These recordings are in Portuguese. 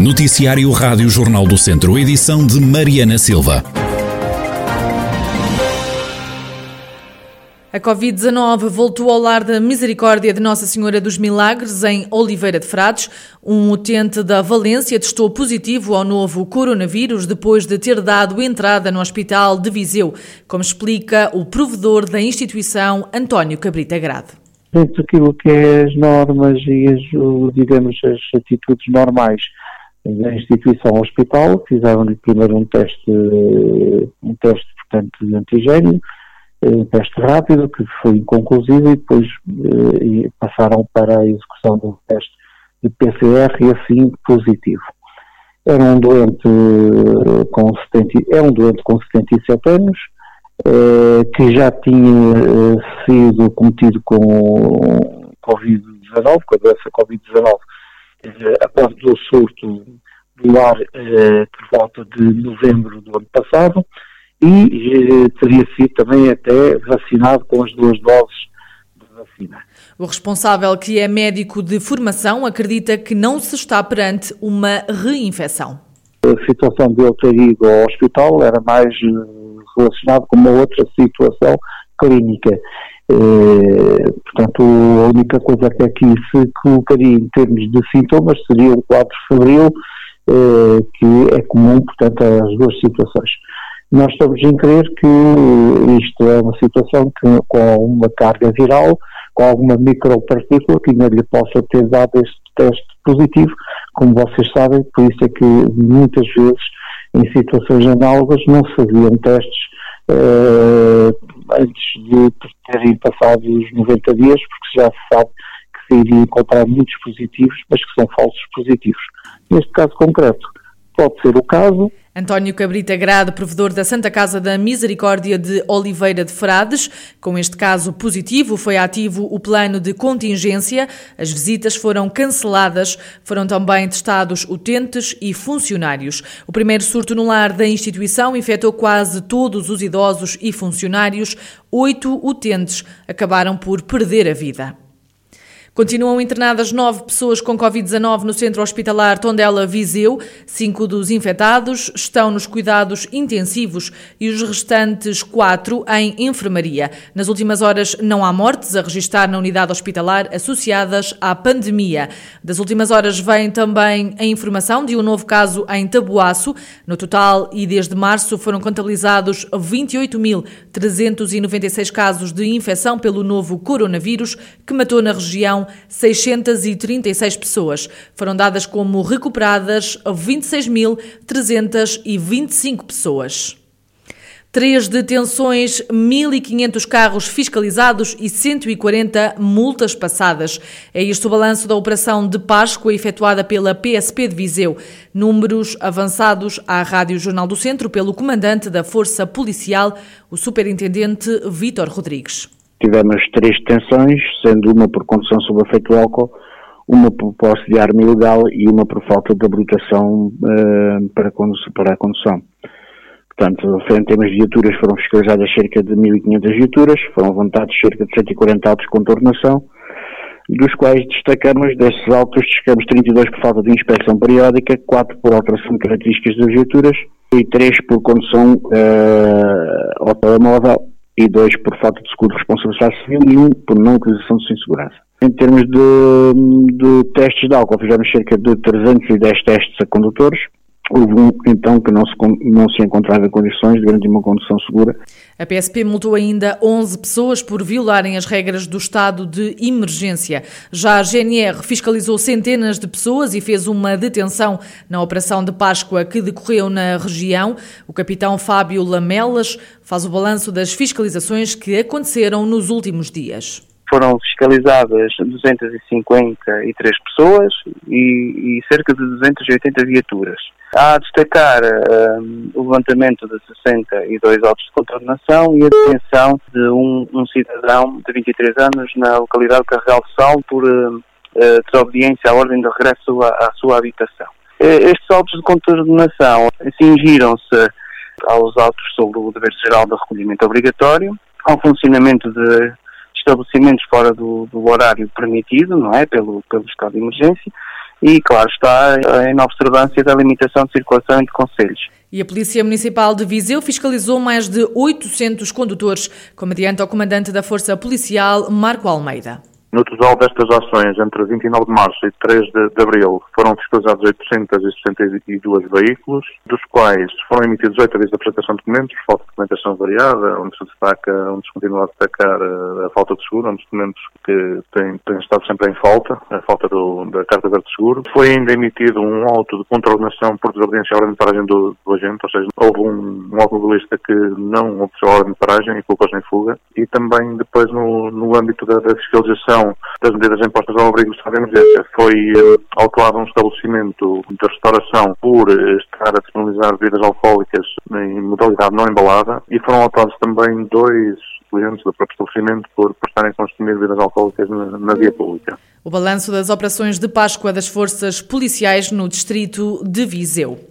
Noticiário Rádio Jornal do Centro, edição de Mariana Silva. A Covid-19 voltou ao lar da Misericórdia de Nossa Senhora dos Milagres, em Oliveira de Frades. Um utente da Valência testou positivo ao novo coronavírus depois de ter dado entrada no Hospital de Viseu, como explica o provedor da instituição, António Cabrita Grade. Dentro daquilo que é as normas e as, digamos, as atitudes normais da instituição hospital, fizeram-lhe primeiro um teste, um teste, portanto, de antigênio, um teste rápido, que foi inconclusivo, e depois eh, passaram para a execução um teste de PCR e assim positivo. Era um doente eh, com 70, é um doente com 77 anos, eh, que já tinha sido cometido com Covid-19, com a doença Covid-19, após o surto do ar por volta de novembro do ano passado, e eh, teria sido também até vacinado com as duas doses de vacina. O responsável, que é médico de formação, acredita que não se está perante uma reinfecção. A situação de ele ter ido ao hospital era mais eh, relacionada com uma outra situação clínica. Eh, portanto, a única coisa que aqui se colocaria em termos de sintomas seria o quadro febril, eh, que é comum, portanto, às duas situações. Nós estamos em crer que isto é uma situação que, com uma carga viral, com alguma micropartícula que ainda lhe possa ter dado este teste positivo, como vocês sabem, por isso é que muitas vezes em situações análogas não se faziam testes antes de terem passado os 90 dias, porque já se sabe que se iria encontrar muitos positivos, mas que são falsos positivos. Neste caso concreto, pode ser o caso, António Cabrita Grade, provedor da Santa Casa da Misericórdia de Oliveira de Frades. Com este caso positivo, foi ativo o plano de contingência. As visitas foram canceladas. Foram também testados utentes e funcionários. O primeiro surto no lar da instituição infectou quase todos os idosos e funcionários. Oito utentes acabaram por perder a vida. Continuam internadas nove pessoas com Covid-19 no centro hospitalar Tondela Viseu. Cinco dos infectados estão nos cuidados intensivos e os restantes quatro em enfermaria. Nas últimas horas não há mortes a registrar na unidade hospitalar associadas à pandemia. Das últimas horas vem também a informação de um novo caso em Tabuaço. No total e desde março foram contabilizados 28.396 casos de infecção pelo novo coronavírus que matou na região 636 pessoas. Foram dadas como recuperadas 26.325 pessoas. Três detenções, 1.500 carros fiscalizados e 140 multas passadas. É isto o balanço da operação de Páscoa efetuada pela PSP de Viseu. Números avançados à Rádio Jornal do Centro pelo comandante da Força Policial, o superintendente Vítor Rodrigues. Tivemos três detenções, sendo uma por condução sob efeito álcool, uma por posse de arma ilegal e uma por falta de habilitação uh, para, a condução. Portanto, em termos de viaturas, foram fiscalizadas cerca de 1.500 viaturas, foram levantados cerca de 140 autos de contornação, dos quais destacamos, desses autos, destacamos 32 por falta de inspeção periódica, 4 por alteração de características das viaturas e 3 por condução uh, ao telemóvel e dois por falta de seguro de responsabilidade civil e um por não utilização de segurança. Em termos de, de testes de álcool, fizemos cerca de 310 testes a condutores, Houve um, então, que não se, não se encontrava em condições de garantir uma condução segura. A PSP multou ainda 11 pessoas por violarem as regras do estado de emergência. Já a GNR fiscalizou centenas de pessoas e fez uma detenção na Operação de Páscoa que decorreu na região. O capitão Fábio Lamelas faz o balanço das fiscalizações que aconteceram nos últimos dias foram fiscalizadas 253 pessoas e, e, cerca de 280 viaturas. Há a destacar um, o levantamento de 62 autos de contornação e a detenção de um, um, cidadão de 23 anos na localidade de Carregal do Sal por uh, desobediência à ordem de regresso à, à sua habitação. Estes autos de contornação cingiram-se aos autos sobre o dever geral de recolhimento obrigatório, ao funcionamento de estabelecimentos fora do, do, horário permitido, não é, pelo, pelo estado de emergência, e, claro, está em observância da limitação de circulação entre conselhos. E a Polícia Municipal de Viseu fiscalizou mais de 800 condutores, como adianta o comandante da Força Policial, Marco Almeida. No total destas ações, entre 29 de março e 3 de, de abril, foram fiscalizados 862 veículos, dos quais foram emitidos 8 avisos de apresentação de documentos, por falta de documentação variada, onde se destaca, onde se continua a destacar a, a falta de seguro, onde documentos que têm, estado sempre em falta, a falta do, da carta verde de seguro. Foi ainda emitido um auto de contraordenação por desobediência à ordem de paragem do, do, agente, ou seja, houve um, um automobilista que não obedeceu a ordem de paragem e colocou-se em fuga. E também depois no, no âmbito da, da fiscalização das medidas impostas ao abrigo de estado de emergência foi uh, autuado um estabelecimento de restauração por uh, estar a disponibilizar bebidas alcoólicas em modalidade não embalada e foram autuados também dois clientes do próprio estabelecimento por, por estarem a consumir bebidas alcoólicas na, na via pública. O balanço das operações de Páscoa das forças policiais no distrito de Viseu.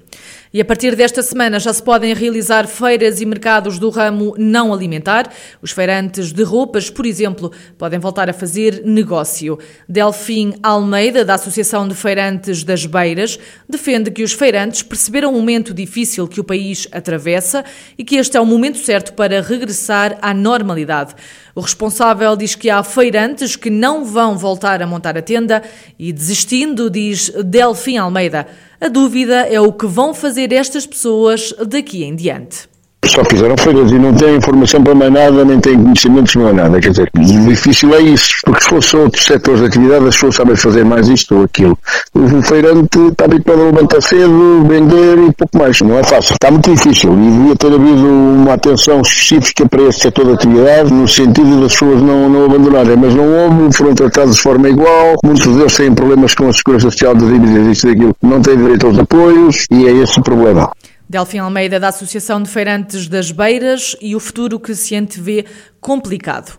E a partir desta semana já se podem realizar feiras e mercados do ramo não alimentar. Os feirantes de roupas, por exemplo, podem voltar a fazer negócio. Delfim Almeida, da Associação de Feirantes das Beiras, defende que os feirantes perceberam o momento difícil que o país atravessa e que este é o momento certo para regressar à normalidade. O responsável diz que há feirantes que não vão voltar a montar a tenda e, desistindo, diz Delfim Almeida. A dúvida é o que vão fazer estas pessoas daqui em diante só fizeram feiras e não têm informação para mais nada, nem têm conhecimentos, não é nada. Quer dizer, difícil é isso, porque se fossem outros setores de atividade, as pessoas sabem fazer mais isto ou aquilo. O feirante está habituado a levantar cedo, vender e pouco mais. Não é fácil. Está muito difícil e devia ter havido uma atenção específica para este setor de atividade, no sentido das pessoas não, não abandonarem. Mas não houve, foram tratados de forma igual. Muitos deles têm problemas com a segurança social das dívidas, isto e daquilo. Não têm direito aos apoios e é esse o problema. Delfim Almeida, da Associação de Feirantes das Beiras, e o futuro que se antevê complicado.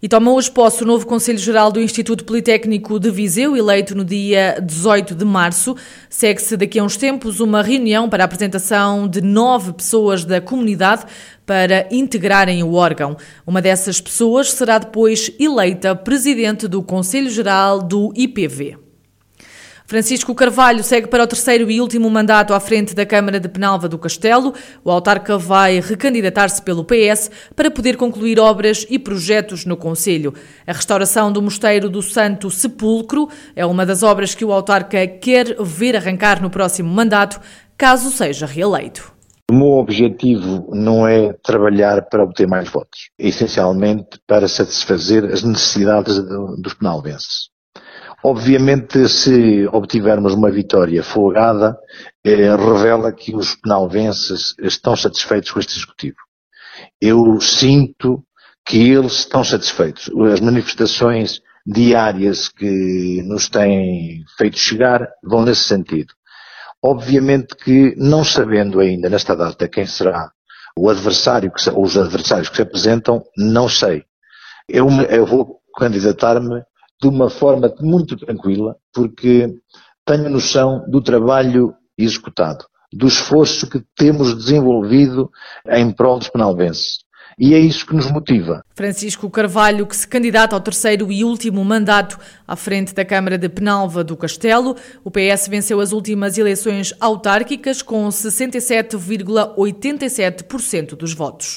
E toma hoje posse o novo Conselho Geral do Instituto Politécnico de Viseu, eleito no dia 18 de março. Segue-se daqui a uns tempos uma reunião para a apresentação de nove pessoas da comunidade para integrarem o órgão. Uma dessas pessoas será depois eleita presidente do Conselho Geral do IPV. Francisco Carvalho segue para o terceiro e último mandato à frente da Câmara de Penalva do Castelo. O autarca vai recandidatar-se pelo PS para poder concluir obras e projetos no Conselho. A restauração do Mosteiro do Santo Sepulcro é uma das obras que o autarca quer ver arrancar no próximo mandato, caso seja reeleito. O meu objetivo não é trabalhar para obter mais votos, essencialmente para satisfazer as necessidades dos penalvenses. Obviamente, se obtivermos uma vitória folgada, eh, revela que os penalvenses estão satisfeitos com este Executivo. Eu sinto que eles estão satisfeitos. As manifestações diárias que nos têm feito chegar vão nesse sentido. Obviamente que, não sabendo ainda nesta data quem será o adversário, que, ou os adversários que se apresentam, não sei. Eu, eu vou candidatar-me de uma forma muito tranquila, porque tenho noção do trabalho executado, do esforço que temos desenvolvido em prol dos penalvenses. E é isso que nos motiva. Francisco Carvalho, que se candidata ao terceiro e último mandato à frente da Câmara de Penalva do Castelo. O PS venceu as últimas eleições autárquicas com 67,87% dos votos.